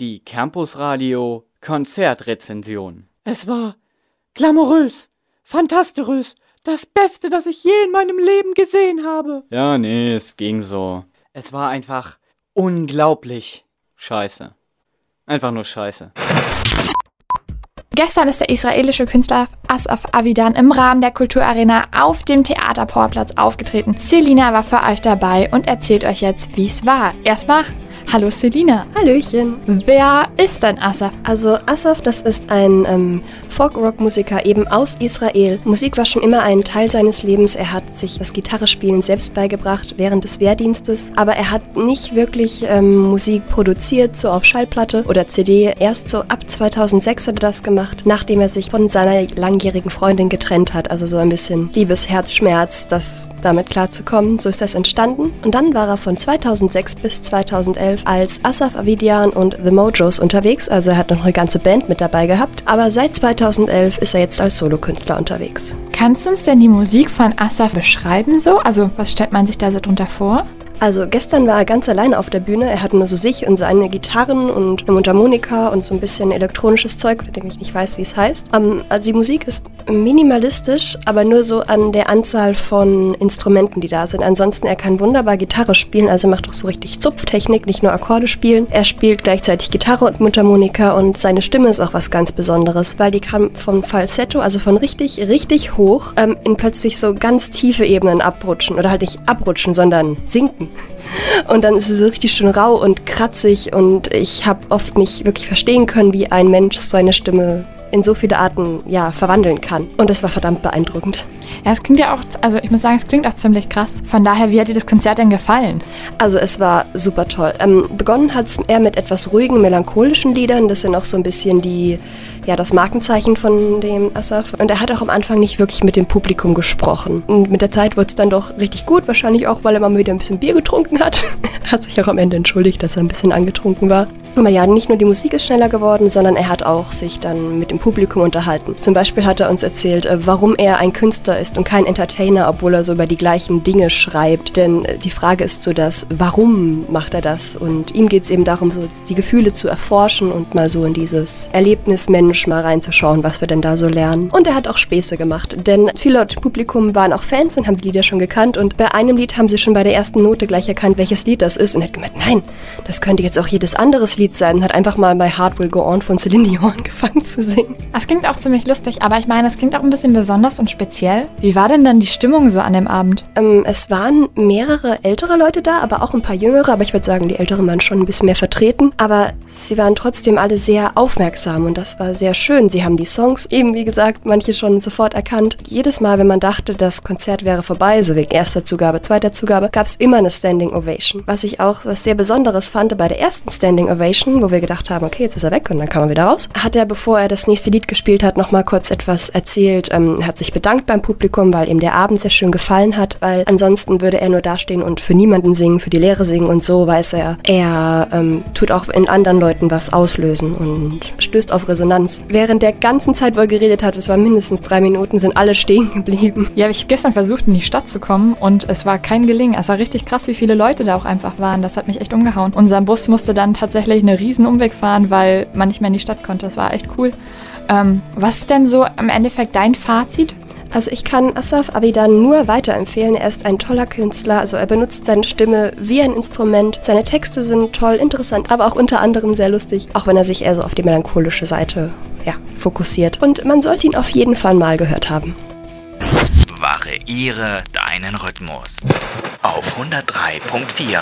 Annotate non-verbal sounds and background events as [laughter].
Die Campusradio Konzertrezension. Es war glamourös, fantastisch, das Beste, das ich je in meinem Leben gesehen habe. Ja, nee, es ging so. Es war einfach unglaublich scheiße. Einfach nur scheiße. Gestern ist der israelische Künstler Asaf Avidan im Rahmen der Kulturarena auf dem Theaterportplatz aufgetreten. Selina war für euch dabei und erzählt euch jetzt, wie es war. Erstmal Hallo Selina. Hallöchen. Wer ist denn Asaf? Also Asaf, das ist ein ähm, Folk-Rock-Musiker eben aus Israel. Musik war schon immer ein Teil seines Lebens. Er hat sich das Gitarrespielen selbst beigebracht während des Wehrdienstes, aber er hat nicht wirklich ähm, Musik produziert, so auf Schallplatte oder CD. Erst so ab 2006 hat er das gemacht, nachdem er sich von seiner langjährigen Freundin getrennt hat. Also so ein bisschen Liebesherzschmerz, das damit klarzukommen. So ist das entstanden. Und dann war er von 2006 bis 2011 als Asaf Avidian und The Mojos unterwegs. Also er hat noch eine ganze Band mit dabei gehabt. Aber seit 2011 ist er jetzt als Solokünstler unterwegs. Kannst du uns denn die Musik von Asaf beschreiben so? Also was stellt man sich da so drunter vor? Also gestern war er ganz allein auf der Bühne. Er hatte nur so sich und seine Gitarren und eine Mundharmonika und so ein bisschen elektronisches Zeug, von dem ich nicht weiß, wie es heißt. Um, also die Musik ist minimalistisch, aber nur so an der Anzahl von Instrumenten, die da sind. Ansonsten, er kann wunderbar Gitarre spielen, also macht auch so richtig Zupftechnik, nicht nur Akkorde spielen. Er spielt gleichzeitig Gitarre und Mundharmonika und seine Stimme ist auch was ganz Besonderes, weil die kam vom Falsetto, also von richtig, richtig hoch, ähm, in plötzlich so ganz tiefe Ebenen abrutschen. Oder halt nicht abrutschen, sondern sinken. Und dann ist es so richtig schön rau und kratzig und ich habe oft nicht wirklich verstehen können, wie ein Mensch seine Stimme in so viele Arten ja, verwandeln kann. Und das war verdammt beeindruckend. Ja, es klingt ja auch, also ich muss sagen, es klingt auch ziemlich krass. Von daher, wie hat dir das Konzert denn gefallen? Also es war super toll. Ähm, begonnen hat es eher mit etwas ruhigen, melancholischen Liedern. Das sind auch so ein bisschen die, ja, das Markenzeichen von dem Asaf. Und er hat auch am Anfang nicht wirklich mit dem Publikum gesprochen. Und mit der Zeit wurde es dann doch richtig gut. Wahrscheinlich auch, weil er mal wieder ein bisschen Bier getrunken hat. [laughs] hat sich auch am Ende entschuldigt, dass er ein bisschen angetrunken war. Aber ja, nicht nur die Musik ist schneller geworden, sondern er hat auch sich dann mit dem Publikum unterhalten. Zum Beispiel hat er uns erzählt, äh, warum er ein Künstler ist und kein Entertainer, obwohl er so über die gleichen Dinge schreibt. Denn äh, die Frage ist so das, warum macht er das? Und ihm geht es eben darum, so die Gefühle zu erforschen und mal so in dieses Erlebnis Mensch mal reinzuschauen, was wir denn da so lernen. Und er hat auch Späße gemacht, denn viele Leute im Publikum waren auch Fans und haben die Lieder schon gekannt. Und bei einem Lied haben sie schon bei der ersten Note gleich erkannt, welches Lied das ist und hat gemeint, nein, das könnte jetzt auch jedes anderes Lied sein. Und hat einfach mal bei Heart Will Go On von Celine Dion [laughs] angefangen zu singen. Das klingt auch ziemlich lustig, aber ich meine, es klingt auch ein bisschen besonders und speziell. Wie war denn dann die Stimmung so an dem Abend? Ähm, es waren mehrere ältere Leute da, aber auch ein paar jüngere. Aber ich würde sagen, die Älteren waren schon ein bisschen mehr vertreten. Aber sie waren trotzdem alle sehr aufmerksam und das war sehr schön. Sie haben die Songs eben, wie gesagt, manche schon sofort erkannt. Jedes Mal, wenn man dachte, das Konzert wäre vorbei, so wegen erster Zugabe, zweiter Zugabe, gab es immer eine Standing Ovation. Was ich auch was sehr Besonderes fand bei der ersten Standing Ovation, wo wir gedacht haben, okay, jetzt ist er weg und dann kann man wieder raus, hat er, bevor er das nächste Lied gespielt hat, nochmal kurz etwas erzählt. Ähm, hat sich bedankt beim Publikum, weil ihm der Abend sehr schön gefallen hat, weil ansonsten würde er nur dastehen und für niemanden singen, für die Lehre singen und so weiß er, er ähm, tut auch in anderen Leuten was auslösen und stößt auf Resonanz. Während der ganzen Zeit, wo er geredet hat, es war mindestens drei Minuten, sind alle stehen geblieben. Ja, ich habe gestern versucht, in die Stadt zu kommen und es war kein Gelingen. Es war richtig krass, wie viele Leute da auch einfach waren. Das hat mich echt umgehauen. Unser Bus musste dann tatsächlich eine riesen Umweg fahren, weil man nicht mehr in die Stadt konnte. Das war echt cool. Ähm, was ist denn so im Endeffekt dein Fazit? Also ich kann Asaf Abidan nur weiterempfehlen. Er ist ein toller Künstler. Also er benutzt seine Stimme wie ein Instrument. Seine Texte sind toll, interessant, aber auch unter anderem sehr lustig, auch wenn er sich eher so auf die melancholische Seite ja, fokussiert. Und man sollte ihn auf jeden Fall mal gehört haben. Variiere deinen Rhythmus auf 103.4